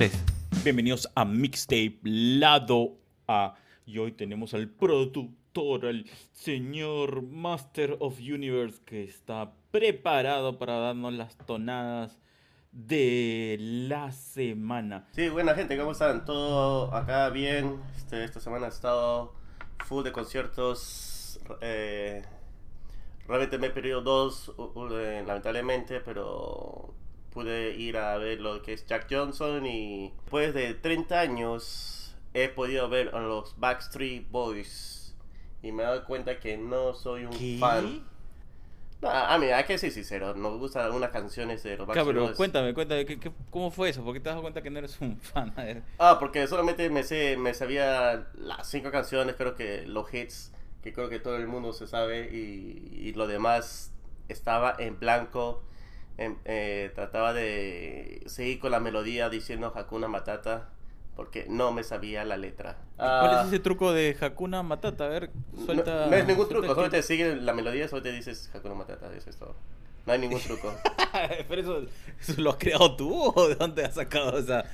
3. Bienvenidos a Mixtape Lado A. Y hoy tenemos al productor, al señor Master of Universe, que está preparado para darnos las tonadas de la semana. Sí, buena gente, ¿cómo están? Todo acá bien. Este, esta semana ha estado full de conciertos. Eh, realmente me he perdido dos, eh, lamentablemente, pero pude ir a ver lo que es Jack Johnson y después de 30 años he podido ver a los Backstreet Boys y me he dado cuenta que no soy un ¿Qué? fan. No, a mí, hay que ser sincero, nos gustan algunas canciones de los Backstreet Cabrón, Boys. cuéntame, cuéntame, ¿qué, qué- cómo fue eso? ¿Por qué te das cuenta que no eres un fan? A ver. Ah, porque solamente me sé, me sabía las cinco canciones, creo que los hits, que creo que todo el mundo se sabe, y, y lo demás estaba en blanco. En- eh, trataba de seguir con la melodía diciendo Hakuna Matata, porque no me sabía la letra. ¿Cuál Ah, es ese truco de Hakuna Matata? A ver, no, suelta. no es ningún suelta truco, el solamente sigue la melodía, solamente dices Hakuna Matata, eso es todo. No hay ningún truco. ¿Pero eso, eso lo has creado tú o de dónde has sacado esa.?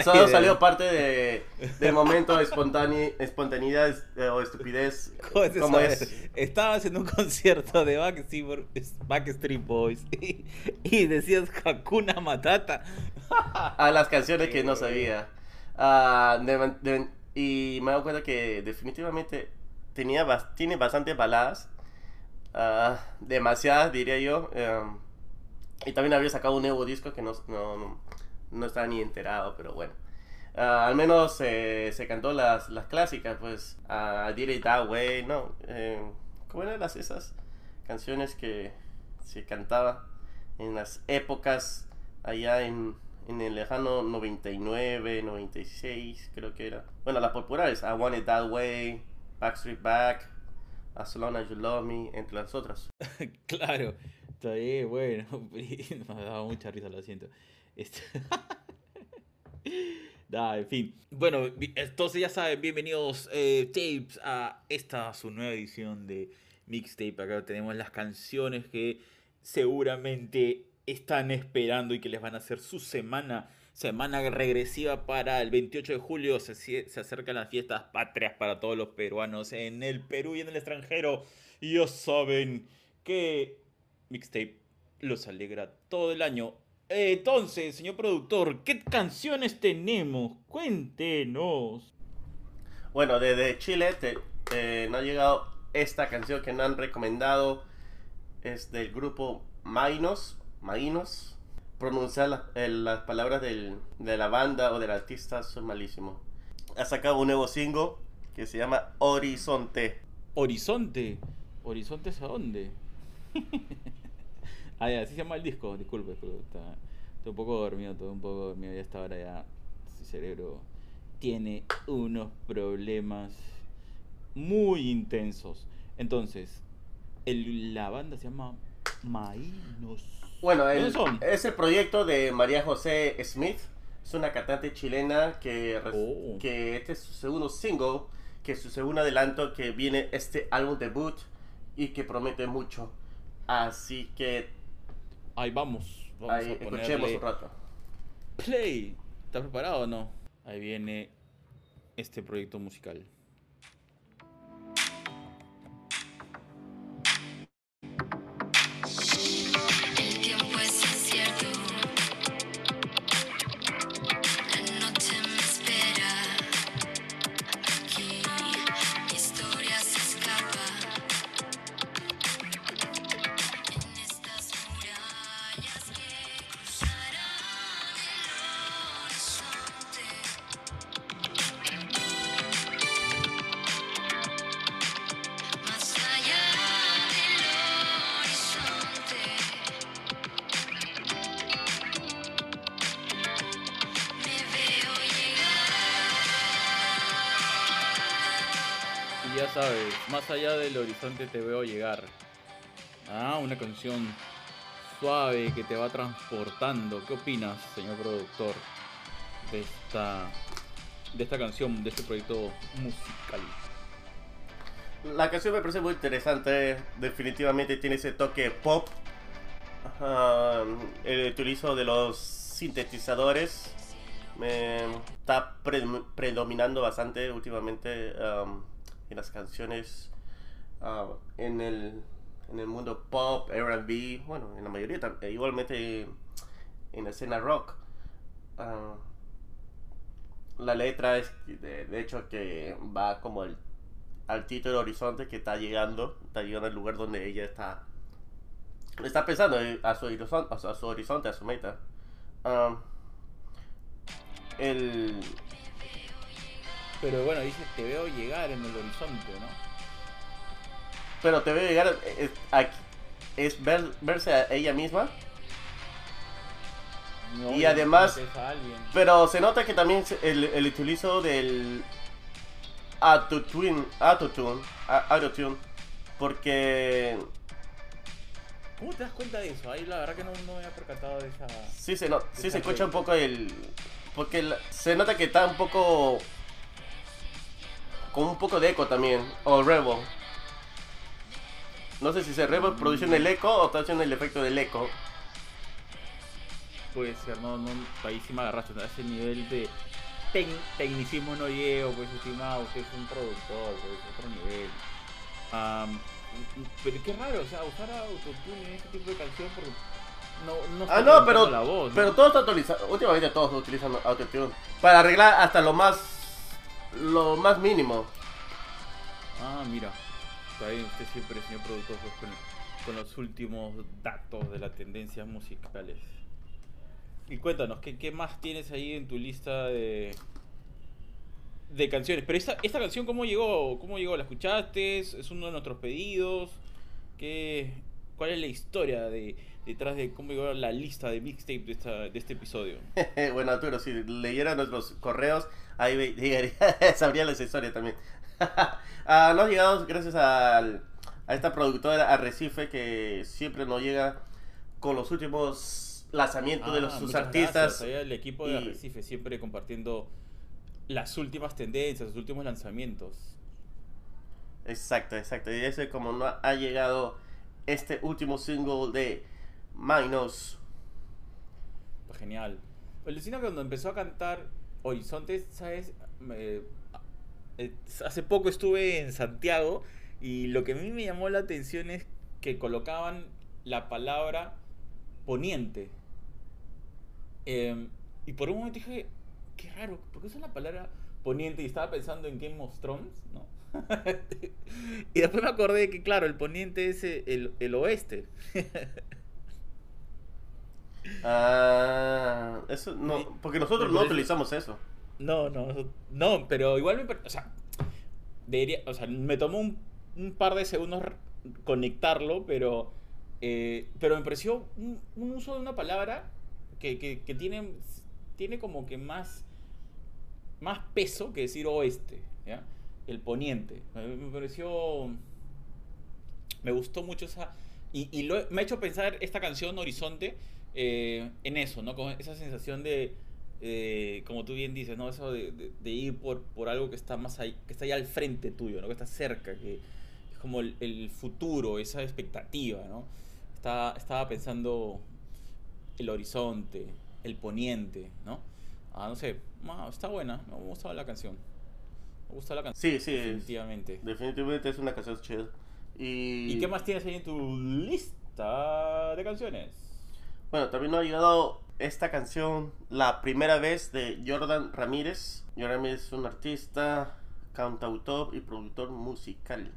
Esa solo idea? salió parte de, del momento de espontane- espontaneidad eh, o estupidez. ¿Cómo es eso? ver, es. Estabas en un concierto de Backstreet, Boys y, y decías Hakuna Matata. A las canciones que no sabía. Ah, de- de- y me he dado cuenta que definitivamente tenía tiene bastantes baladas. Ah, demasiadas, diría yo. em, y también había sacado un nuevo disco que no, no, no, estaba ni enterado, pero bueno. Ah, al menos eh, se cantó las, las clásicas, pues. I Did It That Way, ¿no? Eh, ¿Cómo eran las esas canciones que se cantaba en las épocas allá en, en el lejano 99, 96, creo que era? Bueno, las populares, I Want It That Way, Backstreet Back, You Love Me, entre las otras. Claro, está bien, bueno. Me dado mucha risa, lo siento. Este- Da, en fin. Bueno, entonces ya saben, bienvenidos eh, tapes a esta su nueva edición de Mixtape. Acá tenemos las canciones que seguramente están esperando y que les van a hacer su semana, semana regresiva para el 28 de julio. Se, se acercan las fiestas patrias para todos los peruanos en el Perú y en el extranjero. Y ya saben que Mixtape los alegra todo el año. Entonces, señor productor, ¿qué canciones tenemos? Cuéntenos. Bueno, desde Chile te, ha llegado esta canción que nos han recomendado. Es del grupo Mainos. Mainos. Pronunciar la- las palabras del- de la banda o del artista son malísimo. Ha sacado un nuevo single que se llama Horizonte. Horizonte. ¿Horizonte es a dónde? ah, ya, así se llama el disco. Disculpe, está, estoy un poco dormido, estoy un poco dormido. Ya esta hora ya mi cerebro tiene unos problemas muy intensos. Entonces, el- la banda se llama Mainos. Bueno, ¿Dónde el- es el proyecto de María José Smith. Es una cantante chilena que, Oh. que este es su segundo single, que es su segundo adelanto, que viene este álbum debut y que promete mucho. Así que Ahí vamos. Vamos ahí a escuchemos un rato. play. ¿Estás preparado o no? Ahí viene este proyecto musical. Más allá del horizonte te veo llegar. Ah, una canción suave que te va transportando. ¿Qué opinas, señor productor, de esta, de esta canción, de este proyecto musical? La canción me parece muy interesante. Definitivamente tiene ese toque pop. Ajá, el utilizo de los sintetizadores Me está pre- predominando bastante últimamente en las canciones uh, en, el, en el mundo pop, RB, bueno, en la mayoría, tam- e igualmente en la escena rock. Ah, la letra es, de, hecho, que va como el- al título Horizonte que está llegando, está llegando al lugar donde ella está, está pensando eh, a su horizonte, a su, a su horizonte, a su meta. Um, el, Pero bueno, dice, te veo llegar en el horizonte, ¿no? pero te veo llegar, es, aquí- es ver- verse a ella misma, No, Y además- a pero se nota que también el, el utilizo del autotune, autotune, autotune, porque ¿Cómo te das cuenta de eso? Ahí la verdad que no, no me había percatado de esa... Sí se, no, sí se escucha un poco el... Porque la- se nota que está un poco... Con un poco de eco también. O reverb. No sé si se reverb produciendo el eco o está haciendo el efecto del eco. Puede ser, no, no, ahí sí me agarraste, a ese nivel de tec- tecnicismo no llego, pues estimado, usted es un productor, pues otro nivel. Am, pero qué raro, o sea, usar autotune en este tipo de canción porque no, no Ah, no, pero, la voz, ¿no? pero todo está actualizado. Últimamente todos utilizan autotune. Para arreglar hasta lo más... Lo más mínimo. Ah, mira. Está bien, usted siempre, señor productor, pues, con, con los últimos datos de las tendencias musicales. Y cuéntanos, ¿qué, qué más tienes ahí en tu lista de, de canciones? Pero esta, esta canción, ¿cómo llegó? ¿Cómo llegó? ¿La escuchaste? ¿Es es uno de nuestros pedidos? ¿Qué, ¿Cuál es la historia de, detrás de cómo llegó la lista de mixtape de, esta, de este episodio? bueno, Arturo, si leyera nuestros correos, ahí llegaría, sabría la historia también. Ah, nos ha llegado gracias al- a esta productora Arrecife que siempre nos llega con los últimos lanzamientos de los, Ah, sus artistas. gracias. El equipo de y- Arrecife siempre compartiendo las últimas tendencias, los últimos lanzamientos. Exacto, exacto. Y ese es como no ha llegado este último single de Minos. Pues genial. Alucina que cuando empezó a cantar Horizontes, ¿sabes? Eh, hace poco estuve en Santiago y lo que a mí me llamó la atención es que colocaban la palabra poniente. Eh, y por un momento dije, qué raro, ¿por qué usan la palabra poniente? Y estaba pensando en Game of ¿no? y después me acordé que, claro, el poniente es el, el oeste. Ah, eso no, porque nosotros no utilizamos eso. No, no, no, pero igual me... O sea, debería, o sea me tomó un, un par de segundos conectarlo, pero, eh, pero me pareció un, un uso de una palabra que, que, que tiene, tiene como que más, más peso que decir oeste, ¿ya? El poniente. Me, me pareció... Me gustó mucho esa... Y, y lo- me ha hecho pensar esta canción Horizonte eh, en eso, ¿no? Con esa sensación de, eh, como tú bien dices, ¿no? Eso de, de- de ir por, por algo que está más ahí, que está ahí al frente tuyo, ¿no? Que está cerca, que es como el, el futuro, esa expectativa, ¿no? Estaba, estaba pensando el horizonte, el poniente, ¿no? Ah, no sé, ah, está buena, me ha gustado la canción. Me gusta la canción. Sí, sí, es- Definitivamente. definitivamente es una canción chill. Y, ¿Y qué más tienes ahí en tu lista de canciones? Bueno, también nos ha llegado esta canción la primera vez de Jordan Ramírez. Jordan Ramírez es un artista, cantautor y productor musical.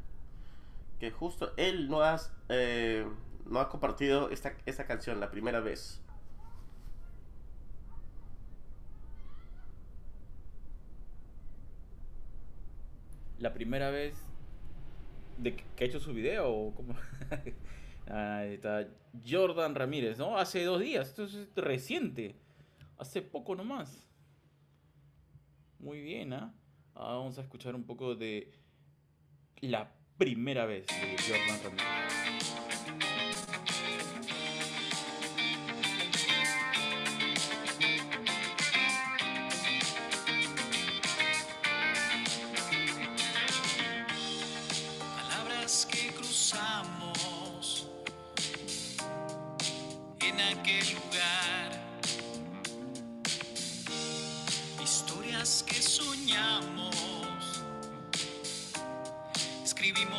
Que justo él no ha, eh, no ha compartido esta, esta canción la primera vez. ¿La primera vez de que ha hecho su video o cómo? Ahí está Jordan Ramírez, ¿no? Hace dos días, esto es reciente. Hace poco nomás. Muy bien, ¿ah? Ahora vamos a escuchar un poco de la primera vez de Jordan Ramírez.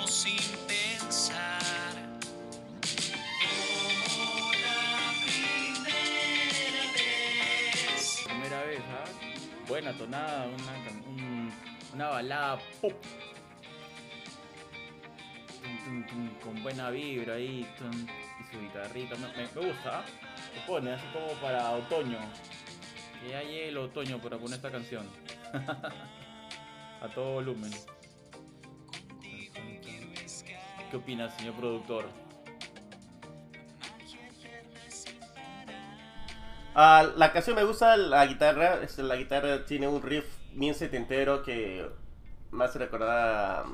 Sin pensar. Primera vez. ¿ah? Buena tonada, una, un- una balada pop. Con buena vibra ahí, y su guitarrita. Me gusta, ¿ah? Se pone así como para otoño. Que ya llegue el otoño para poner esta canción. A todo volumen. ¿Qué opina, señor productor? Ah, la canción me gusta, la guitarra, la guitarra tiene un riff bien setentero que me hace recordar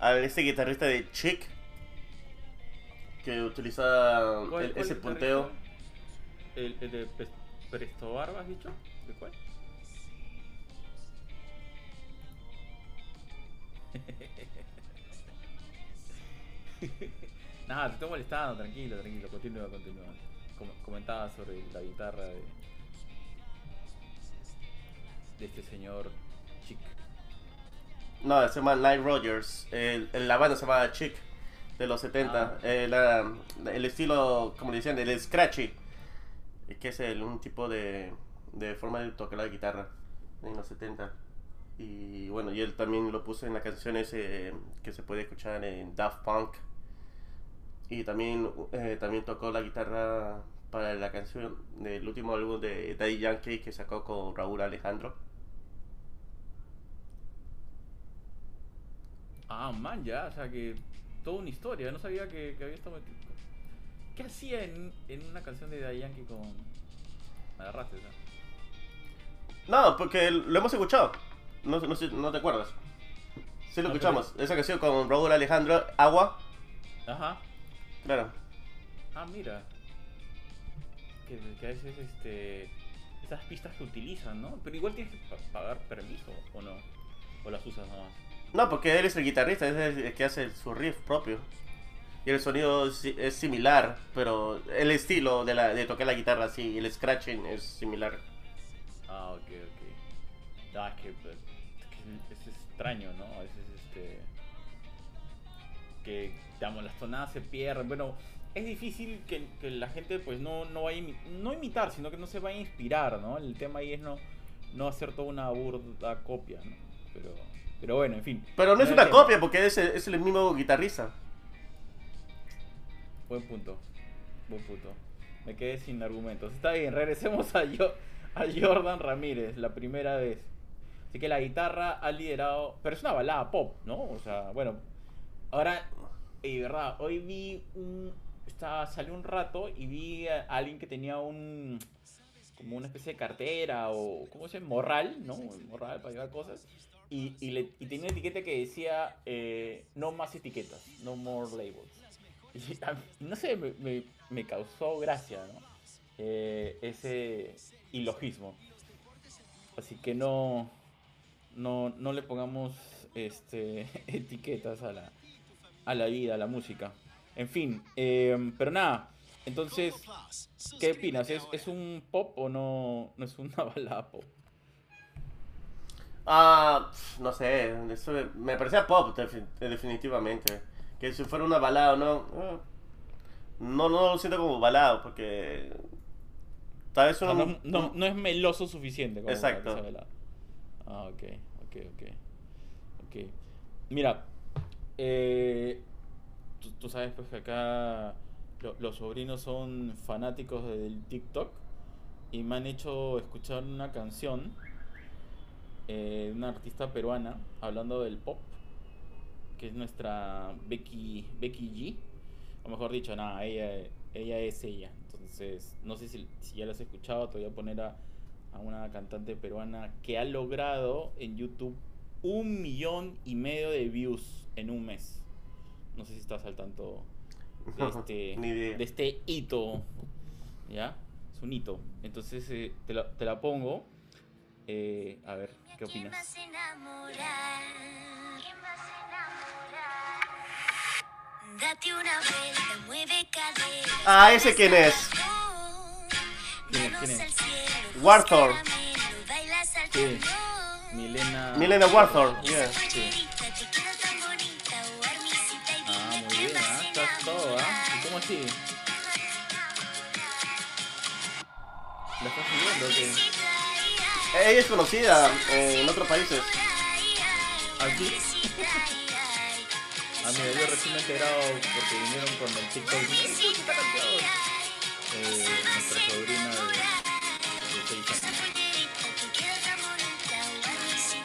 a, a ese guitarrista de Chick que utiliza ¿Cuál- el- cuál ese punteo. ¿El, el de Presto Barba, has dicho? ¿De cuál? Nada, te estoy molestando, tranquilo, tranquilo, continúa, continúa. Com- comentaba sobre la guitarra de, de este señor Chic. No, se llama Nile Rogers. El, el- la banda se llama Chick de los 70. Ah. Eh, la- el estilo, como le decían, el scratchy, que es el, un tipo de, de forma de tocar la guitarra en los 70. Y bueno, y él también lo puso en las canciones eh, que se puede escuchar en Daft Punk. Y también, eh, también tocó la guitarra para la canción del último álbum de Daddy Yankee que sacó con Raúl Alejandro. Ah, man, ya, o sea que toda una historia, no sabía que, que había estado metido. ¿Qué hacía en, en una canción de Daddy Yankee con... Me agarraste, ¿sabes? No, porque lo hemos escuchado. No, no, no te acuerdas. Sí lo No, escuchamos. Esa canción con Raúl Alejandro, Agua. Ajá. Claro. Ah, mira. Que, que a veces este, esas pistas que utilizan, ¿no? Pero igual tienes que pa- pagar permiso, ¿o no? ¿O las usas nomás? No, porque él es el guitarrista, es el que hace su riff propio. Y el sonido es, es similar, pero el estilo de, la, de tocar la guitarra, sí, el scratching es similar. Ah, ok, ok. Ah, es que, es, que es extraño, ¿no? A veces, este... Que, digamos, las tonadas se pierden. Bueno, es difícil que, que la gente, pues, no, no vaya a no imitar, sino que no se vaya a inspirar, ¿no? El tema ahí es no, no hacer toda una burda copia, ¿no? Pero, pero bueno, en fin. Pero no es una copia, porque es el, es el mismo guitarrista. Buen punto. Buen punto. Me quedé sin argumentos. Está bien, regresemos a, yo, a Jordan Ramírez, la primera vez. Así que la guitarra ha liderado. Pero es una balada pop, ¿no? O sea, bueno. Ahora, eh, verdad, hoy vi un. Estaba, salió un rato y vi a alguien que tenía un. Como una especie de cartera o. ¿Cómo se llama? Morral, ¿no? Morral para llevar cosas. Y, y, le- y tenía una etiqueta que decía: eh, No más etiquetas, no more labels. Y no sé, me, me- me causó gracia, ¿no? Eh, ese ilogismo. Así que no, no, no le pongamos este, etiquetas a la, a la vida, a la música. En fin, eh, pero nada. Entonces, ¿qué opinas? ¿Es, es un pop o no, no es una balada pop? Ah, no sé, eso me- parecía pop, defi- definitivamente. Que si fuera una balada o no, eh, no, no lo siento como balada, porque tal vez uno... no, no- no es meloso suficiente. Como para que Exacto. sea balada. Ah, ok, ok, ok. ok. Mira, eh, tú, sabes pues que acá lo- los sobrinos son fanáticos del TikTok y me han hecho escuchar una canción eh, de una artista peruana hablando del pop, que es nuestra Becky, Becky G. O mejor dicho, nada, ella, ella es ella. Entonces, no sé si, si ya la has escuchado, te voy a poner a, a una cantante peruana que ha logrado en YouTube un millón y medio de views en un mes. No sé si estás al tanto de este, Ni idea. de este hito. ¿Ya? Es un hito. Entonces eh, te, la, te la pongo. Eh, a ver, ¿qué ¿Quién opinas? vas a enamorar? ¿Quién vas a enamorar? Date una vuelta, mueve cadera. Ah, ¿ese quién es? ¿Quién es? ¿Quién es? Al Sí. Milena. Milena Warthor, yeah. Sí. Así? ¿La estás siguiendo o qué? Ella es conocida eh, en otros países. ¿Aquí? Ah, mira, yo recién me he enterado porque vinieron con el TikTok. Eh, nuestra sobrina de, de seis años.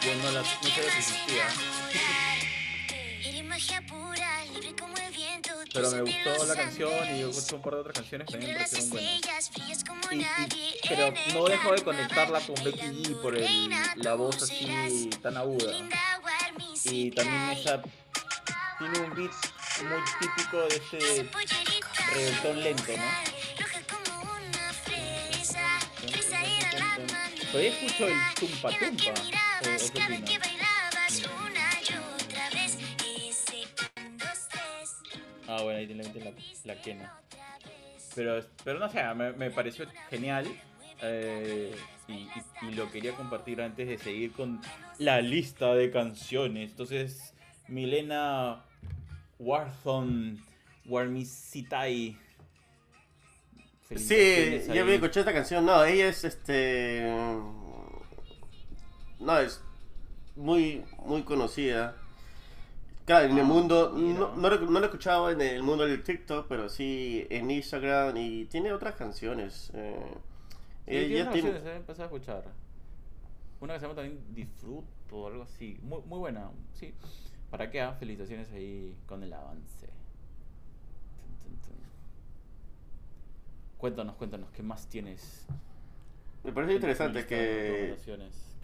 Yo no, la, no sabía que existía. Pero me gustó la canción y yo escuché un par de otras canciones que también me parecieron buenas. Y- y- pero no dejo de conectarla con Becky G por el, la voz así tan aguda. Y también esa tiene un beat muy típico de este reggaetón lento, ¿no? Todavía escucho el tumpa tumpa. ¿O, o qué opinas? Ah, bueno, ahí tiene la, la quena. Pero, pero no sé, me, me pareció genial. eh, y, y- y lo quería compartir antes de seguir con la lista de canciones. Entonces, Milena Warthon Warmisitai. Sí, ahí. había escuchado esta canción. No, ella es este. No, es muy, muy conocida. Claro, en el mundo. No, no, lo- no lo he escuchado en el mundo del TikTok, pero sí en Instagram y tiene otras canciones. Eh, Sí, ella tiene canciones, a escuchar. Una que se llama también Disfruto o algo así. Muy, muy buena, sí. ¿Para qué? ah? Felicitaciones ahí con el avance. Cuéntanos, cuéntanos, ¿qué más tienes? Me parece interesante que. recomendaciones?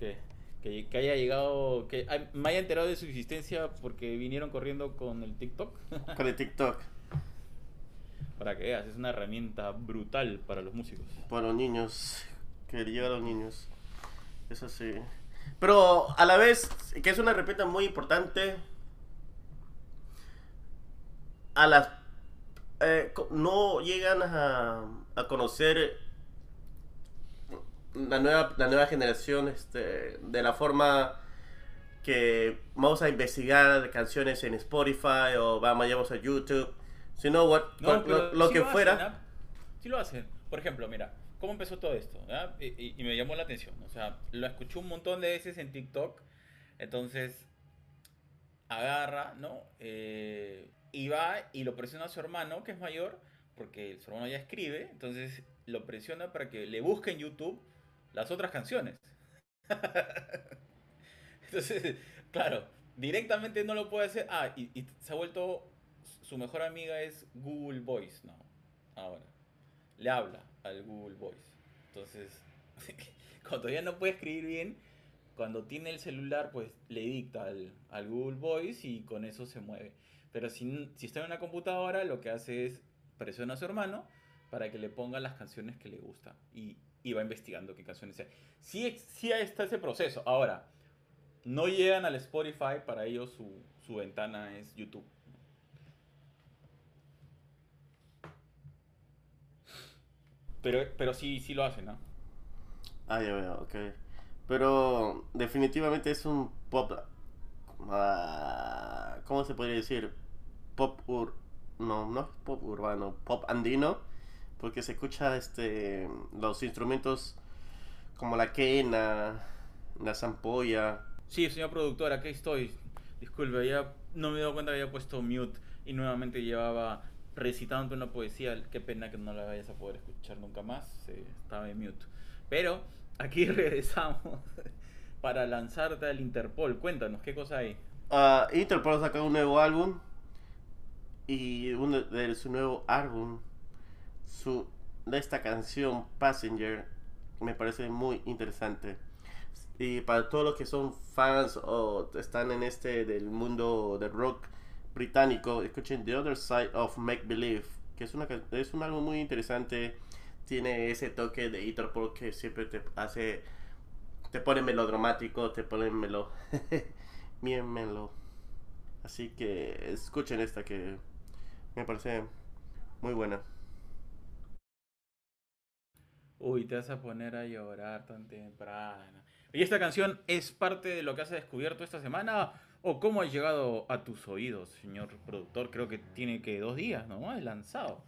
Que, haya llegado, que me haya enterado de su existencia porque vinieron corriendo con el TikTok. Con el TikTok. Para que veas, es una herramienta brutal para los músicos. Para los niños. Que llega a los niños. Eso sí. Pero a la vez, que es una repita muy importante. A las. eh, no llegan a, a conocer la nueva, la nueva generación este, de la forma que vamos a investigar canciones en Spotify o vamos, vamos a YouTube. Sino what, No, what- lo, lo sí que lo fuera. Hacen, ¿ah? Sí lo hacen. Por ejemplo, mira, ¿cómo empezó todo esto? ah? Y, y- y me llamó la atención. O sea, lo escuché un montón de veces en TikTok. Entonces, agarra, ¿no? Eh, y va y lo presiona a su hermano, que es mayor, porque su hermano ya escribe. Entonces, lo presiona para que le busque en YouTube las otras canciones. Entonces, claro, directamente no lo puede hacer. Ah, y, se ha vuelto. Su mejor amiga es Google Voice, ¿no? Ahora. Le habla al Google Voice. Entonces, cuando ya no puede escribir bien, cuando tiene el celular, pues le dicta al, al Google Voice y con eso se mueve. Pero si, si está en una computadora, lo que hace es presiona a su hermano para que le ponga las canciones que le gusta y, y va investigando qué canciones hay. Sí, sí está ese proceso. Ahora, no llegan al Spotify, para ellos su, ventana es YouTube. Pero, sí lo hacen, ¿no? Ah, ya veo, ok. Pero definitivamente es un pop. ah, ¿Cómo se podría decir? Pop ur. No, no es pop urbano, pop andino. Porque se escucha este los instrumentos como la quena, la zampolla. Sí, señor productor, aquí estoy. Disculpe, ya no me he dado cuenta que había puesto mute y nuevamente llevaba recitando una poesía. Qué pena que no la vayas a poder escuchar nunca más. eh, estaba en mute. Pero aquí regresamos para lanzarte al Interpol. Cuéntanos, ¿qué cosa hay? Ah, Interpol saca un nuevo álbum. Y uno de su nuevo álbum, su, de esta canción Passenger, me parece muy interesante. Y para todos los que son fans o están en este del mundo del rock británico, escuchen The Other Side of Make Believe, que es, una, es un álbum muy interesante. Tiene ese toque de Interpol que siempre te hace, te pone melodramático, te pone melo, bien melo. Así que escuchen esta que me parece muy buena. Uy, te vas a poner a llorar tan temprano. ¿Y esta canción es parte de lo que has descubierto esta semana? ¿O cómo ha llegado a tus oídos, señor productor? Creo que tiene que dos días, ¿no? Es lanzado.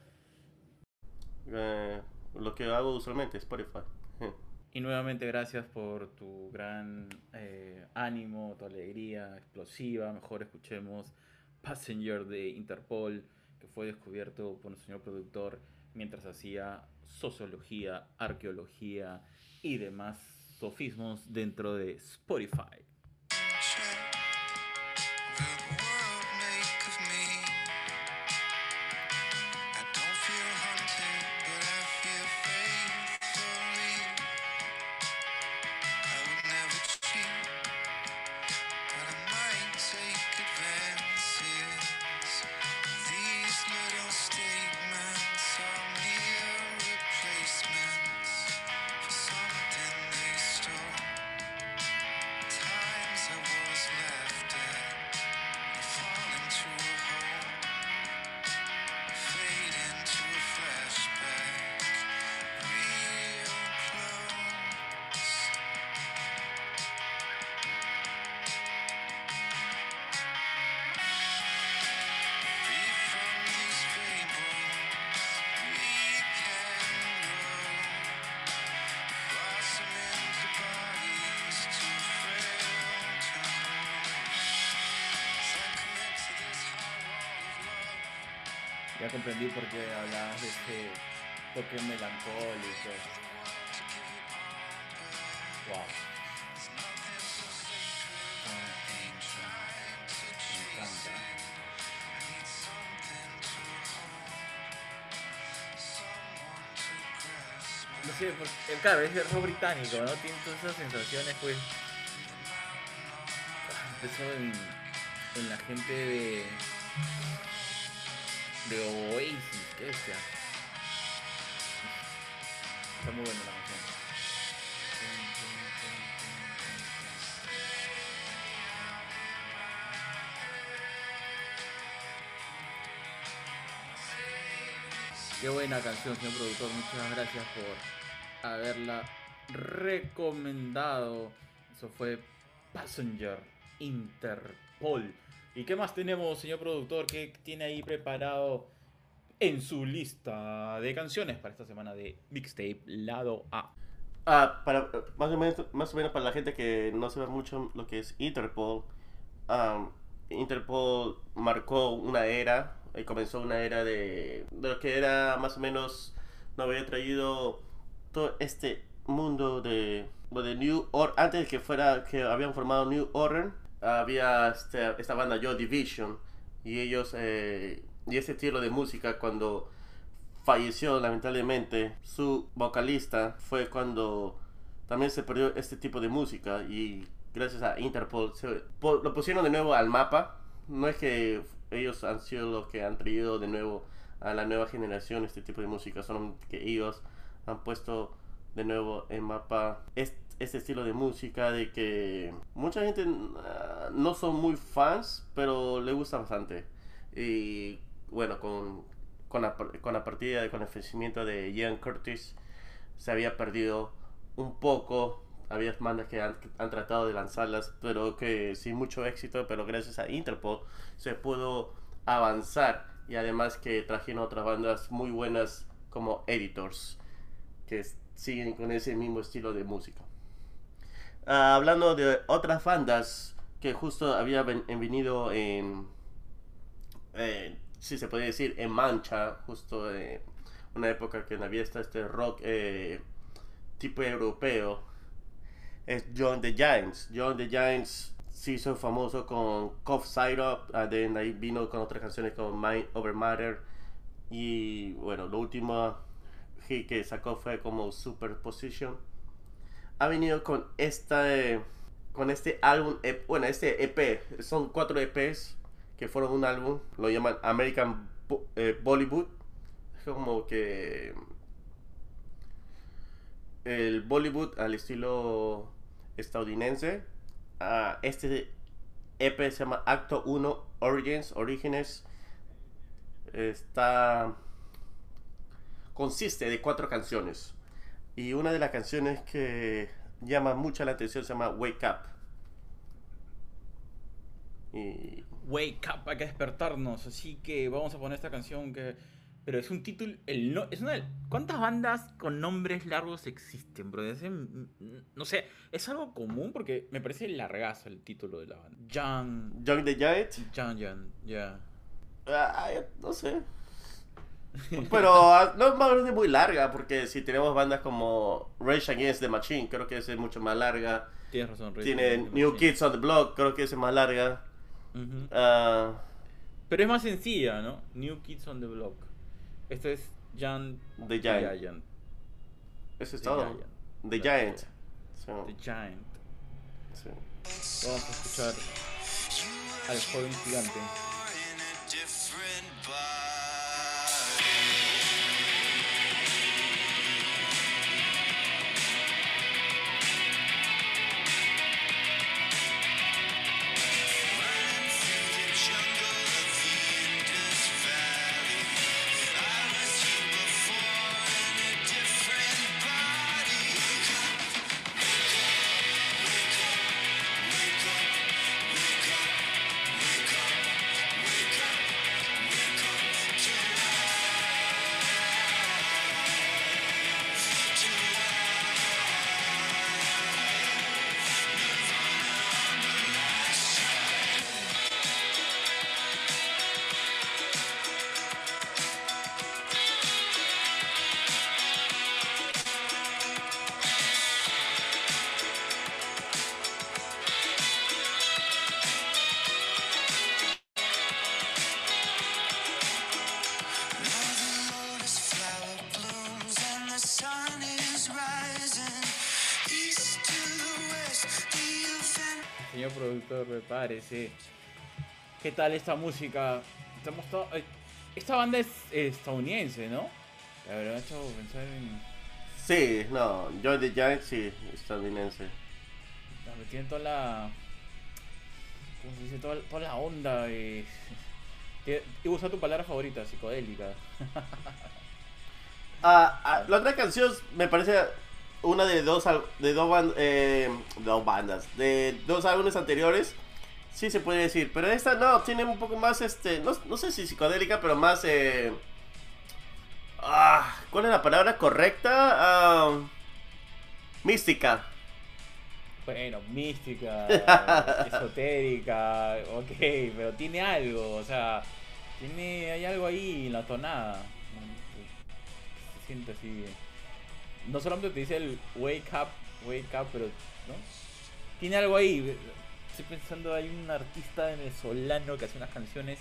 Eh, lo que hago usualmente, Spotify. Y nuevamente gracias por tu gran eh, ánimo, tu alegría explosiva. Mejor escuchemos Passenger de Interpol, que fue descubierto por un señor productor mientras hacía sociología, arqueología y demás sofismos dentro de Spotify. Ya comprendí por qué hablabas de este toque melancólico. Wow. Me encanta. No sé, porque, claro, es rock británico, ¿no? Tiene todas esas sensaciones, pues. Empezó en, en la gente de. De Oasis, qué bestia. Está muy buena la canción. Qué buena canción, señor productor. Muchas gracias por haberla recomendado. Eso fue Passenger Interpol. ¿Y qué más tenemos, señor productor? ¿Qué tiene ahí preparado en su lista de canciones para esta semana de Mixtape Lado A? Ah, para, más, o menos, más o menos para la gente que no sabe mucho lo que es Interpol, am, Interpol marcó una era, y comenzó una era de, de lo que era más o menos, nos había traído todo este mundo de, de New Order, antes de que fuera, que habían formado New Order, había este- esta banda Joy Division, y ellos, eh, y ese estilo de música cuando falleció lamentablemente su vocalista fue cuando también se perdió este tipo de música y gracias a Interpol se- po- lo pusieron de nuevo al mapa. No es que ellos han sido los que han traído de nuevo a la nueva generación este tipo de música son que ellos han puesto de nuevo en mapa es- este estilo de música de que mucha gente ah, no son muy fans pero le gusta bastante y bueno con con la, con la partida, con el fallecimiento de Ian Curtis, se había perdido un poco. Había bandas que han, han tratado de lanzarlas, pero que sin mucho éxito, pero gracias a Interpol se pudo avanzar. Y además que trajeron otras bandas muy buenas como Editors, que siguen con ese mismo estilo de música. Ah, hablando de otras bandas que justo había ven- venido en, eh, si se puede decir, en mancha, justo en una época que había este rock eh, tipo europeo, es John the Giants. John the Giants se hizo famoso con Cough Syrup, uh, de ahí vino con otras canciones como Mind Over Matter, y bueno, lo último hit que sacó fue como Superposition. Ha venido con esta... con este álbum, eh, bueno, este EP, son cuatro EPs que fueron un álbum, lo llaman American Bo- eh, Bollywood. Es como que el Bollywood al estilo estadounidense. Ah, este EP se llama Acto 1 Origins, Orígenes. Está consiste de cuatro canciones. Y una de las canciones que llama mucho la atención, se llama Wake Up. Y Wake up, hay que despertarnos. Así que vamos a poner esta canción que. Pero es un título. El no, es una, de- ¿Cuántas bandas con nombres largos existen, bro? No sé, es algo común porque me parece largazo el título de la banda. Young. Young the Giant, Young, Young, ya. ah, no sé. Pero ah, no me parece muy larga, porque si tenemos bandas como Rage Against the Machine, creo que esa es mucho más larga. Tienes razón, Rey. Tiene New Kids on the Block, creo que esa es más larga. Ujú. Ah, Pero es más sencilla, ¿no? New Kids on the Block. Esto es Young the Giant. Giant. Eso es The todo. Giant. The. Giant. So, The Giant. sí. Vamos a escuchar al joven gigante. Parece. ¿Qué tal esta música? Estamos eh, Esta banda es estadounidense, ¿no? La verdad me ha hecho pensar en. Sí, no, Joy the Giant sí, estadounidense. La metí en toda la. ¿Cómo se dice? Toda, toda la onda. Eh. que- Iba a usar tu palabra favorita, psicodélica. Ah, ah, la otra canción me parece una de dos de dos, eh, dos bandas, de dos álbumes anteriores. Sí se puede decir, pero esta no, tiene un poco más este, no, no sé si psicodélica, pero más eh, ah, ¿cuál es la palabra correcta? Ah, mística. Bueno, mística, esotérica, ok, pero tiene algo, o sea, tiene, hay algo ahí en la tonada. Se siente así. No solamente te dice el wake up, wake up, pero, ¿no? Tiene algo ahí. Estoy pensando, hay un artista venezolano que hace unas canciones,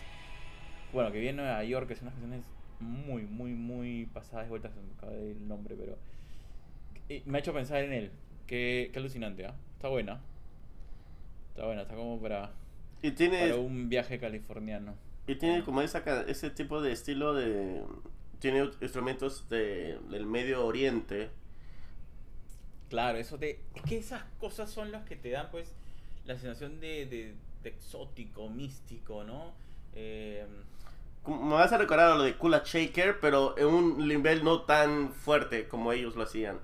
bueno, que viene de Nueva York, que hace unas canciones muy, muy, muy pasadas de vueltas, se me acaba de ir el nombre, pero y me ha hecho pensar en él. Qué, qué alucinante, ¿ah? Está buena. Está buena, está como para, Y tiene, para un viaje californiano. y tiene como esa, ese tipo de estilo de, tiene instrumentos de, del Medio Oriente. Claro, eso te. Es que esas cosas son las que te dan, pues, la sensación de, de, de exótico, místico, ¿no? Eh, Me vas a recordar a lo de Kula Shaker, pero en un nivel no tan fuerte como ellos lo hacían.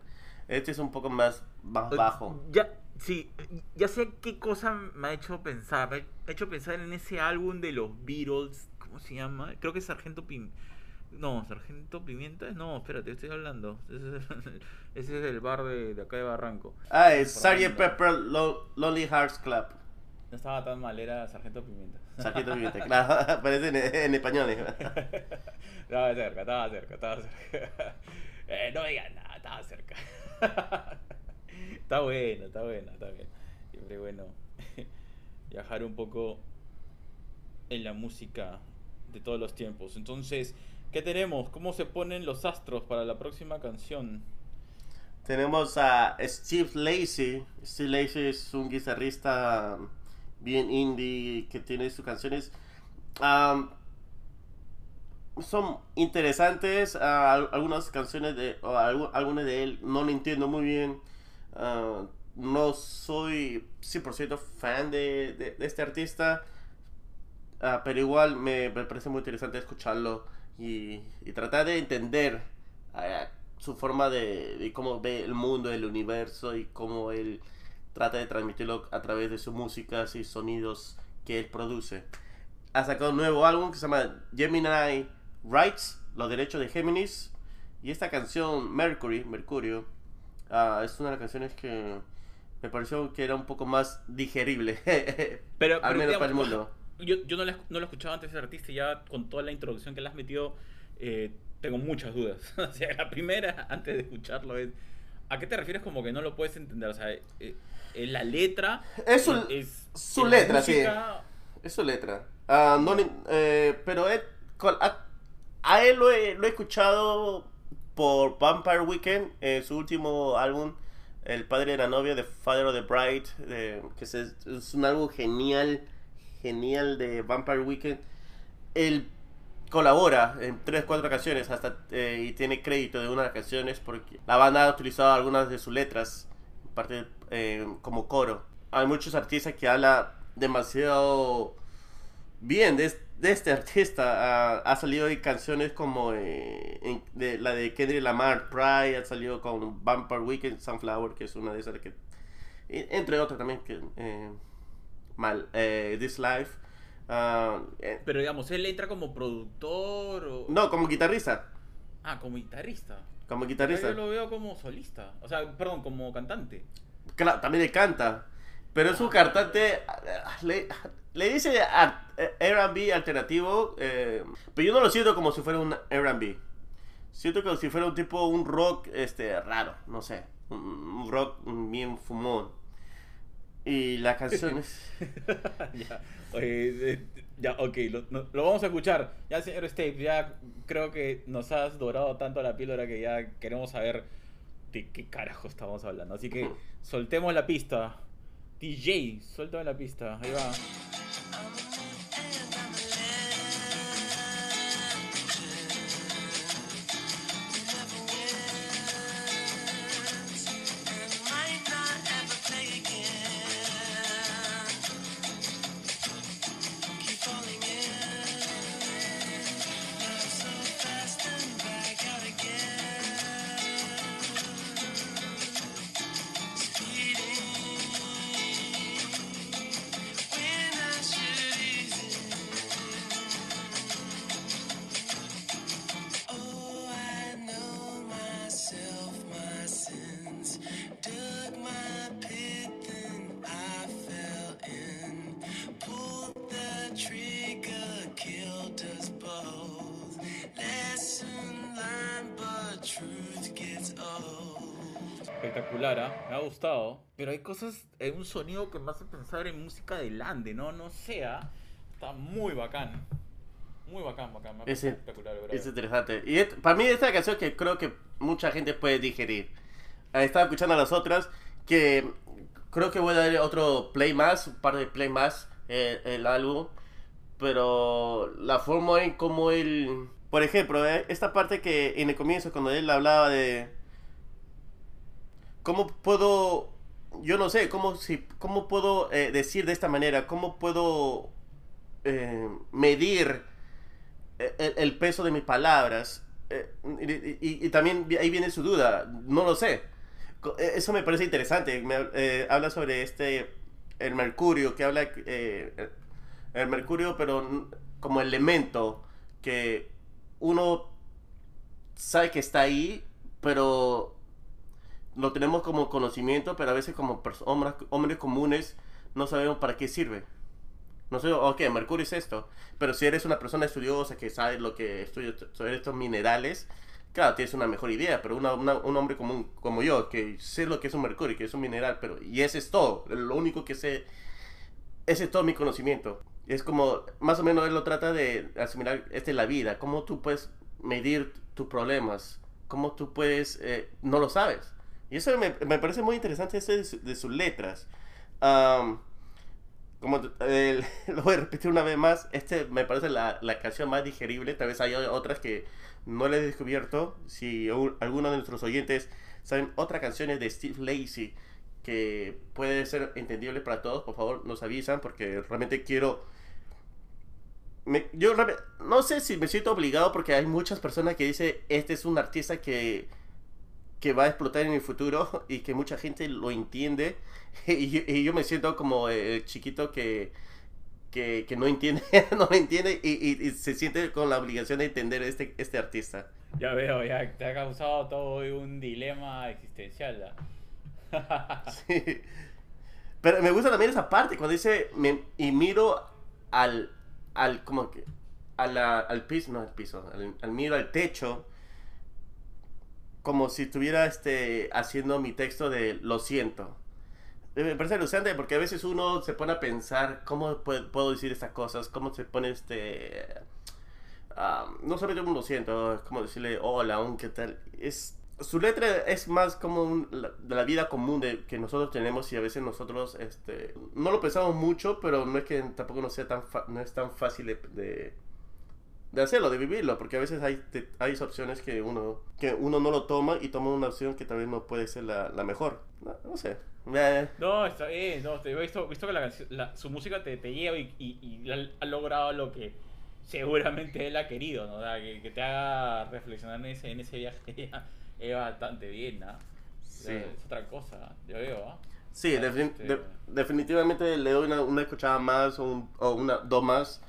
Este es un poco más, más bajo. Ya, sí, ya sé qué cosa me ha hecho pensar. Me ha hecho pensar en ese álbum de los Beatles. ¿Cómo se llama? Creo que es Sargento Pim. No, Sargento Pimienta. No, espérate, estoy hablando. Ese es el, ese es el bar de, de acá de Barranco. Ah, es ahí, Pepper Lo- Lonely Hearts Club. No estaba tan mal, era Sargento Pimienta. Sargento Pimienta, claro, aparece en, en español. ¿eh? Estaba cerca, estaba cerca, estaba cerca. Eh, no digas nada, estaba cerca. está bueno, está bueno, está bien. Siempre bueno viajar un poco en la música de todos los tiempos. Entonces, ¿qué tenemos? ¿Cómo se ponen los astros para la próxima canción? Tenemos a Steve Lacy. Steve Lacy es un guitarrista bien indie que tiene sus canciones. son interesantes. al- algunas canciones de o algu- algunas de él no lo entiendo muy bien. no soy 100% fan de, de- este artista. pero igual me parece muy interesante escucharlo y, y tratar de entender ah, su forma de, de cómo ve el mundo, el universo y cómo él trata de transmitirlo a través de sus músicas y sonidos que él produce. Ha sacado un nuevo álbum que se llama Gemini Rights, los derechos de Géminis. Y esta canción, Mercury, Mercurio, ah, es una de las canciones que me pareció que era un poco más digerible. Pero, Al pero, menos para el mundo. Yo, yo no, la, no lo escuchaba antes ese artista y ya con toda la introducción que le has metido, eh, tengo muchas dudas. o sea, la primera, antes de escucharlo, es. ¿A qué te refieres como que no lo puedes entender? O sea, eh, eh, la letra. Es su- es- su letra, sí. Es su letra. Ah, no eh, pero con- a, a él lo he, lo he escuchado por Vampire Weekend, en su último álbum, El padre de la novia, de Father of the Bride, de- que es, es un álbum genial, genial de Vampire Weekend. Él colabora en tres, cuatro canciones hasta eh, y tiene crédito de una de las canciones porque la banda ha utilizado algunas de sus letras parte eh, como coro. Hay muchos artistas que hablan demasiado bien de, de este artista. Ah, ha salido en canciones como eh, en- de, la de Kendrick Lamar, Pride, ha salido con Vampire Weekend, Sunflower, que es una de esas que... Entre otras también que... mal, eh, This Life. ah, eh, Pero digamos, él entra como productor o. no, como guitarrista. Ah, como guitarrista. Como Yo guitarrista. lo veo como solista. O sea, perdón, como cantante. Claro, también le canta. Pero es un cantante. Le, le dice eh, RB alternativo. eh, pero yo no lo siento como si fuera un RB. Siento como si fuera un tipo, un rock este raro, no sé. Un, un rock bien fumón. Y las canciones. ya, oye, eh, ya, ok, lo, no- lo vamos a escuchar. Ya, señor Stapes, ya creo que nos has dorado tanto la píldora que ya queremos saber de qué carajo estamos hablando. Así que soltemos la pista. DJ, suéltame la pista. Ahí va. Espectacular, ¿ah? me ha gustado. Pero hay cosas, hay un sonido que me hace pensar en música de Lande, ¿no? No sea. Está muy bacán. Muy bacán, bacán. Me Es, espectacular, brother. es interesante. Y et- para mí esta canción que creo que mucha gente puede digerir. Eh, Estaba escuchando a las otras que creo que voy a darle otro play más, un par de play más eh, el álbum. Pero la forma en cómo él... Por ejemplo, eh, esta parte que en el comienzo cuando él hablaba de... ¿Cómo puedo... Yo no sé, ¿cómo, si, cómo puedo eh, decir de esta manera? ¿Cómo puedo eh, medir el, el peso de mis palabras. eh, y, también ahí viene su duda, no lo sé. Eh, Eso me parece interesante. eh, habla sobre este, el mercurio, que habla, eh, el mercurio, pero como elemento que uno sabe que está ahí, pero lo tenemos como conocimiento, pero a veces como hombres, hombres comunes no sabemos para qué sirve. No sé, ok, Mercurio es esto, pero si eres una persona estudiosa que sabe lo que estudia sobre estos minerales, claro, tienes una mejor idea, pero una- una- un hombre común como yo, que sé lo que es un mercurio, que es un mineral, pero y ese es todo, lo único que sé, ese es todo mi conocimiento. Es como, más o menos él lo trata de asimilar, esta es la vida, cómo tú puedes medir tus problemas, cómo tú puedes, eh, no lo sabes. Y eso me, me parece muy interesante ese de, su- de sus letras. Como lo voy a repetir una vez más, este me parece la, la canción más digerible. Tal vez hay otras que no le he descubierto. Si alguno de nuestros oyentes saben otras canciones de Steve Lacy que puede ser entendible para todos, por favor nos avisan porque realmente quiero... yo no sé si me siento obligado porque hay muchas personas que dicen, este es un artista que que va a explotar en el futuro y que mucha gente lo entiende. Y, yo- y yo me siento como el chiquito que, que, que no entiende, no lo entiende y, y- y se siente con la obligación de entender este, este artista. Ya veo, ya te ha causado todo un dilema existencial. ¿ah? Sí. Pero me gusta también esa parte cuando dice me- y miro al al como que a la- al piso no al piso al, al miro al techo como si estuviera este haciendo mi texto de lo siento Eh, me parece alucinante porque a veces uno se pone a pensar cómo puedo, decir estas cosas cómo se pone este ah, no solamente un lo siento es como decirle hola un qué tal es su letra es más como un- de la vida común de, que nosotros tenemos y a veces nosotros este, no lo pensamos mucho, pero no es que tampoco no sea tan no es tan fácil de, de, de hacerlo, de vivirlo, porque a veces hay, te- hay opciones que uno, que uno no lo toma y toma una opción que tal vez no puede ser la, la mejor. No, no sé. Eh, No, está bien, no, te he visto, visto que la su música te, te lleva y, y- y ha, logrado lo que seguramente él ha querido, ¿no? O sea, que, que te haga reflexionar en ese, en ese viaje es bastante bien, ¿no? Sí. Es otra cosa, yo veo, ¿ah? Sí, Ah, defin- este- de- definitivamente le doy una, una escuchada más o, un- o una dos más.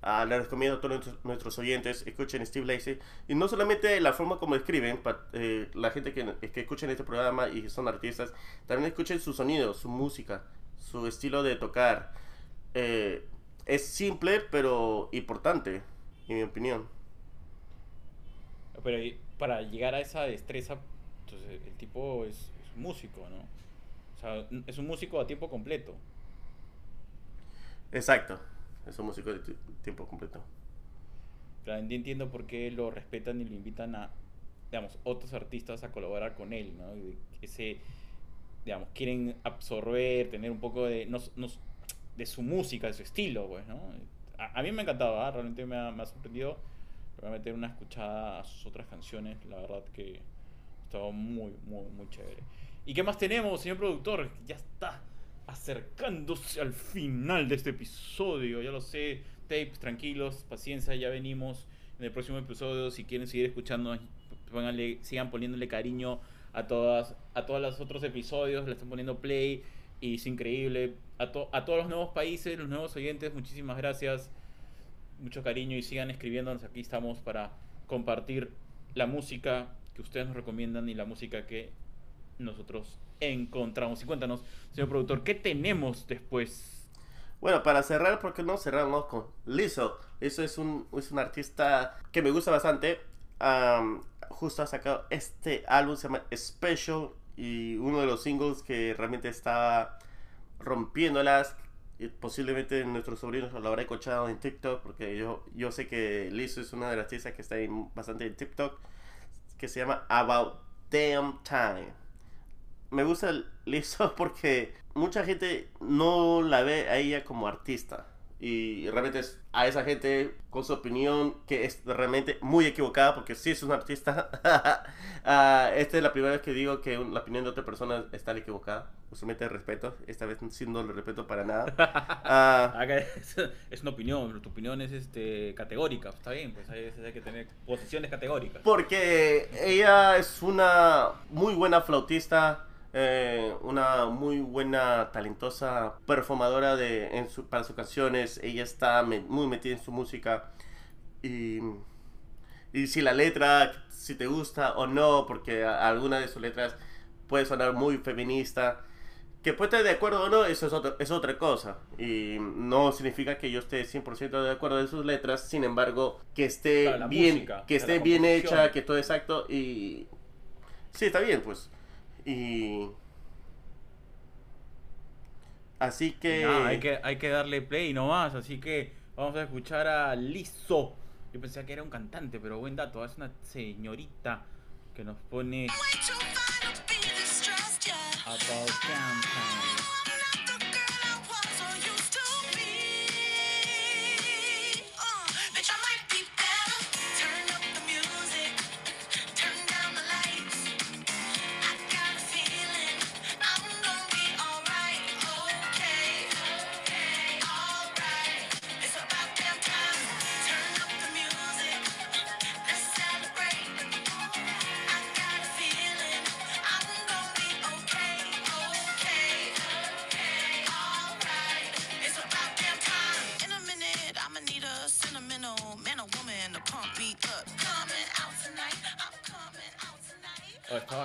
Ah, le recomiendo a todos nuestros, oyentes, escuchen Steve Lacy. Y no solamente la forma como escriben, pa- eh, la gente que, que escuchen este programa y son artistas, también escuchen su sonido, su música, su estilo de tocar. Eh, es simple, pero importante, en mi opinión. Pero para llegar a esa destreza, entonces el tipo es, músico, ¿no? O sea, n- es un músico a tiempo completo. Exacto, es un músico de ti- tiempo completo. Enti- entiendo por qué lo respetan y lo invitan a, digamos, otros artistas a colaborar con él, ¿no? Ese, digamos, quieren absorber, tener un poco de, no, no- de su música, de su estilo, pues, ¿no? A, a mí me ha encantado, ¿ah? realmente me ha, me ha sorprendido. Le voy a meter una escuchada a sus otras canciones, la verdad que estaba muy, muy, muy chévere. ¿Y qué más tenemos, señor productor? Ya está acercándose al final de este episodio, ya lo sé. Tapes, tranquilos, paciencia, ya venimos en el próximo episodio. Si quieren seguir escuchando, pónganle, sigan poniéndole cariño a todas a todos los otros episodios, le están poniendo play y es increíble. A, to- a todos los nuevos países, los nuevos oyentes, muchísimas gracias. Mucho cariño y sigan escribiéndonos. Aquí estamos para compartir la música que ustedes nos recomiendan y la música que nosotros encontramos. Y cuéntanos, señor productor, ¿qué tenemos después? Bueno, para cerrar, ¿por qué no cerramos con Lizzo? Lizzo es un, es un artista que me gusta bastante. Am, justo ha sacado este álbum, se llama Special, y uno de los singles que realmente está rompiéndolas. Y posiblemente nuestros sobrinos lo habrá escuchado en TikTok, porque yo, yo sé que Lizzo es una de las artistas que está en- bastante en TikTok, que se llama About Damn Time me gusta Lizzo porque mucha gente no la ve a ella como artista. Y realmente es a esa gente con su opinión que es realmente muy equivocada porque sí es un artista. Ah, esta es la primera vez que digo que la opinión de otra persona está equivocada. Usualmente respeto. Esta vez sí no lo respeto para nada. Acá es, una opinión, pero tu opinión es este, categórica. Está bien, pues hay, hay que tener posiciones categóricas. Porque ella es una muy buena flautista, eh, una muy buena, talentosa performadora de, en su- para sus canciones. Ella está me- muy metida en su música. Y, y si la letra, si te gusta o no, porque a- alguna de sus letras puede sonar muy feminista. Que puede estar de acuerdo o no, eso es, otra es otra cosa. Y no significa que yo esté 100% de acuerdo en sus letras. Sin embargo, que esté Claro, bien, música, que esté bien hecha, que todo exacto. Y sí, está bien, pues. Y así que, hay que hay que darle play nomás, así que vamos a escuchar a Lizzo. Yo pensaba que era un cantante, pero buen dato, es una señorita que nos pone. About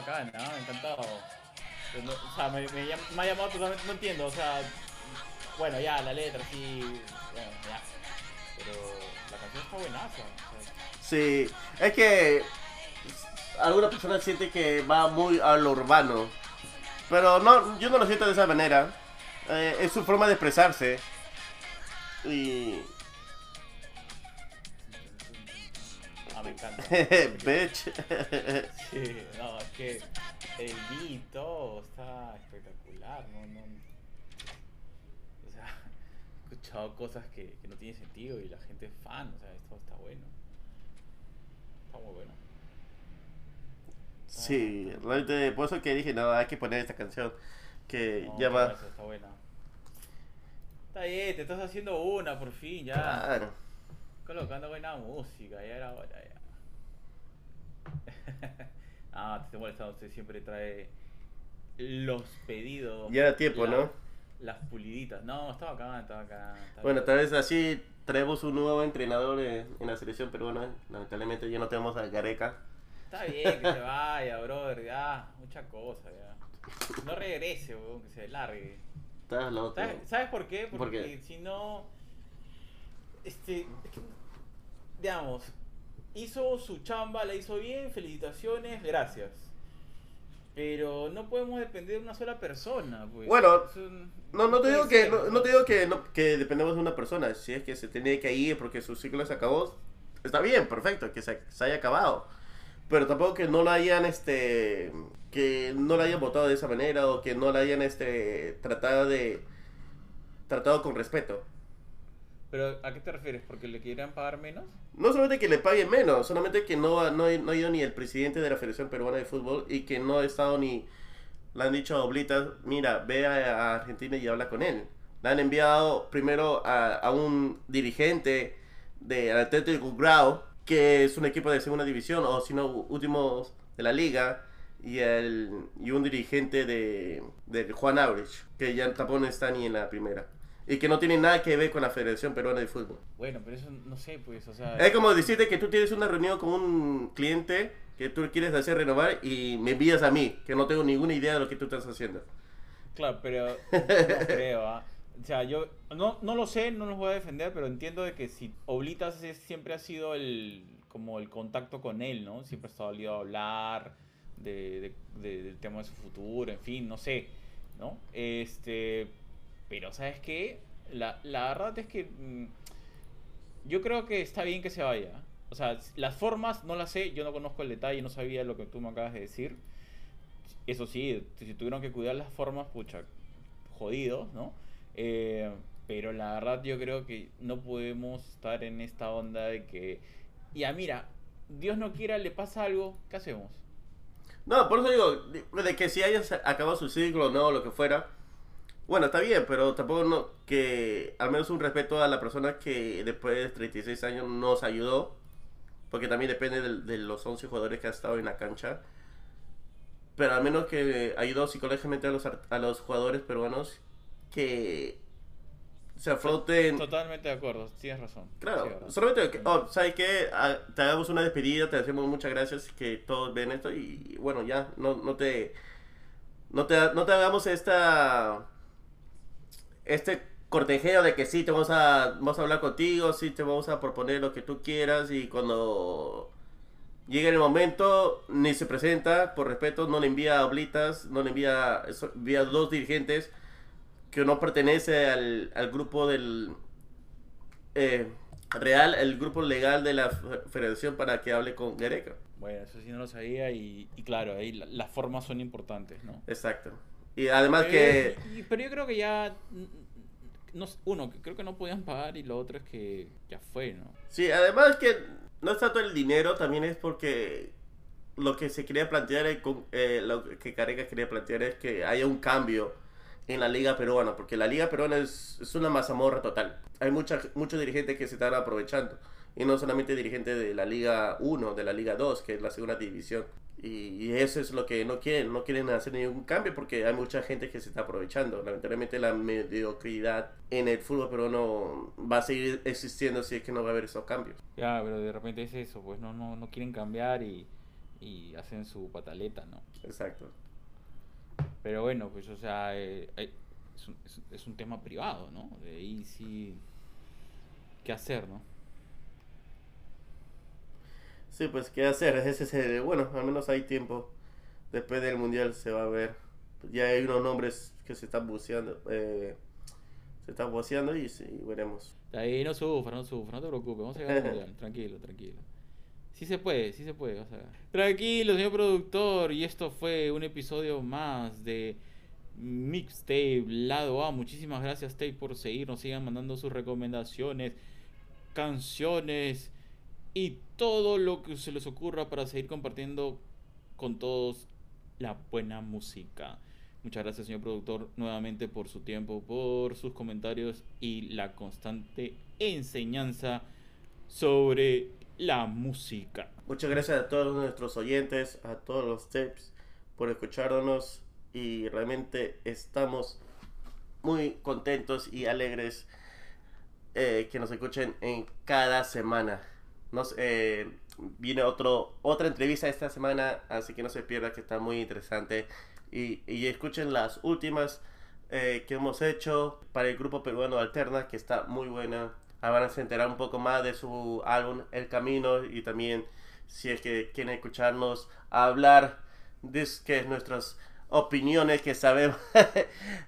bacán, ¿no? Encantado. O sea, me, me, llam- me ha llamado totalmente, no entiendo, o sea, bueno, ya, la letra, sí, bueno, ya. Pero la canción está buenaza. o sea, Sí, es que alguna persona siente que va muy a lo urbano. Pero no, yo no lo siento de esa manera. Eh, es su forma de expresarse. Y... ah, me encanta. Bitch. Sí, no, que el beat, todo está espectacular, no, no. O sea, he escuchado cosas que, que no tienen sentido y la gente es fan, o sea, esto está bueno. Está muy bueno. Sí, realmente por eso que dije, no, hay que poner esta canción. Que No, ya qué va... buena, Está buena. Está bien, te estás haciendo una por fin, ya. Claro. Colocando buena música, ya era hora, ya. ah, te estoy molestando, usted siempre trae los pedidos. Ya era tiempo, la- ¿no? Las puliditas. No, estaba acá, estaba acá. Bueno, tal vez así traemos un nuevo entrenador en la selección peruana. Lamentablemente ya no tenemos a Gareca. Está bien que se vaya, brother, ya. Mucha cosa, ya. No regrese, weón, que se largue. Estás loco. ¿Sabes, ¿Sabes por qué? ¿Por Porque qué? si no. Este. es que, digamos, hizo su chamba, la hizo bien, felicitaciones, gracias. Pero no podemos depender de una sola persona, pues. Bueno, un- No, no te digo que, no, no te digo que, no- que dependemos de una persona. Si es que se tiene que ir porque su ciclo se acabó, está bien, perfecto, que se, se haya acabado. Pero tampoco que no la hayan, este, que no la hayan votado de esa manera o que no la hayan, este, tratado de, tratado con respeto. Pero, ¿a qué te refieres? ¿Porque le quieran pagar menos? No solamente que le paguen menos, solamente que no, no, no ha ido ni el presidente de la Federación Peruana de Fútbol y que no ha estado ni... Le han dicho a Oblitas, mira, ve a, Argentina y habla con él. Le han enviado primero a, a un dirigente de Atlético Grau, que es un equipo de segunda división, o si no, últimos de la liga, y, el, y un dirigente de, de Juan Aurich, que ya tampoco está ni en la primera. Y que no tiene nada que ver con la Federación Peruana de Fútbol. Bueno, pero eso no sé, pues, o sea. Es como decirte que tú tienes una reunión con un cliente que tú quieres hacer renovar y me envías a mí, que no tengo ninguna idea de lo que tú estás haciendo. Claro, pero no creo, ¿ah? O sea, yo no, no lo sé, no los voy a defender, pero entiendo de que si Oblitas es- siempre ha sido el como el contacto con él, ¿no? Siempre ha estado aliado a hablar de, de- de- del tema de su futuro, en fin, no sé, ¿no? Este, pero ¿sabes qué? La, la verdad es que mm, yo creo que está bien que se vaya. O sea, las formas no las sé, yo no conozco el detalle, no sabía lo que tú me acabas de decir. Eso sí, si tuvieron que cuidar las formas, pucha, jodidos, ¿no? Eh, pero la verdad yo creo que no podemos estar en esta onda de que, ya mira, Dios no quiera, le pasa algo, ¿qué hacemos? No, por eso digo, de- que si hayas acabado su ciclo no, lo que fuera, bueno, está bien, pero tampoco no, que al menos un respeto a la persona que después de 36 años nos ayudó, porque también depende del- de, los 11 jugadores que han estado en la cancha, pero al menos que ayudó psicológicamente a los, a los jugadores peruanos que se afronten... Totalmente de acuerdo, tienes razón. Claro, solamente que, oh, ¿sabes qué? Ah, te hagamos una despedida, te hacemos muchas gracias que todos ven esto y bueno, ya, no, no te no te no te hagamos esta este cortejeo de que sí te vamos a vamos a hablar contigo, sí te vamos a proponer lo que tú quieras y cuando llegue el momento ni se presenta, por respeto, no le envía oblitas, no le envía eso- envía dos dirigentes que no pertenece al, al grupo del eh, real, el grupo legal de la fe- federación para que hable con Gareca. Bueno, eso sí no lo sabía y, y claro, ahí la- las formas son importantes, ¿no? Exacto. Y además Pero que... pero yo creo que ya, mm, no, uno, creo que no podían pagar y lo otro es que ya fue, ¿no? Sí, además que no es tanto el dinero, también es porque lo que se quería plantear, es con- eh, lo que Gareca quería plantear es que haya un cambio en la liga peruana, porque la liga peruana es, es una mazamorra total. Hay mucha, muchos dirigentes que se están aprovechando, y no solamente dirigentes de la liga 1, de la liga 2, que es la segunda división. Y, y eso es lo que no quieren, no quieren hacer ningún cambio porque hay mucha gente que se está aprovechando. Lamentablemente la mediocridad en el fútbol peruano va a seguir existiendo si es que no va a haber esos cambios. Ya, pero de repente es eso, pues no, no, no quieren cambiar y, y hacen su pataleta, ¿no? Exacto. Pero bueno, pues o sea, eh, eh, es, un, es un tema privado, ¿no? De ahí sí, ¿qué hacer, no? Sí, pues, ¿qué hacer? Ese es el- bueno, al menos hay tiempo. Después del mundial se va a ver. Ya hay unos nombres que se están buceando. eh, se están buceando y sí, veremos. Ahí no sufra, no sufra, no te preocupes, vamos a llegar al mundial, tranquilo, tranquilo. Sí se puede, sí se puede, vas a ver. Tranquilo, señor productor, y esto fue un episodio más de Mixtape Lado A. Muchísimas gracias, Tape, por seguirnos, sigan mandando sus recomendaciones, canciones y todo lo que se les ocurra para seguir compartiendo con todos la buena música. Muchas gracias, señor productor, nuevamente por su tiempo, por sus comentarios y la constante enseñanza sobre la música. Muchas gracias a todos nuestros oyentes, a todos los tips por escucharnos y realmente estamos muy contentos y alegres eh, que nos escuchen en cada semana. Nos, eh, viene otro, otra entrevista esta semana, así que no se pierda que está muy interesante. Y, escuchen las últimas eh, que hemos hecho para el grupo peruano Alterna, que está muy buena. Ah, van a se enterar un poco más de su álbum El Camino y también si es que quieren escucharnos hablar de nuestras opiniones que sabemos,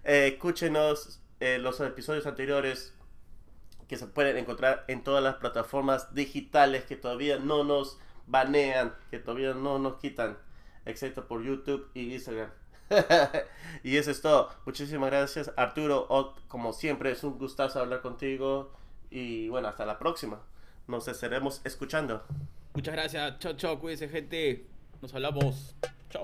eh, escúchenos eh, los episodios anteriores que se pueden encontrar en todas las plataformas digitales que todavía no nos banean, que todavía no nos quitan, excepto por YouTube y Instagram. y eso es todo. Muchísimas gracias, Arturo. Como siempre, es un gustazo hablar contigo. Y bueno, hasta la próxima. Nos estaremos escuchando. Muchas gracias, chao, chao, cuídense, gente. Nos hablamos. Chao.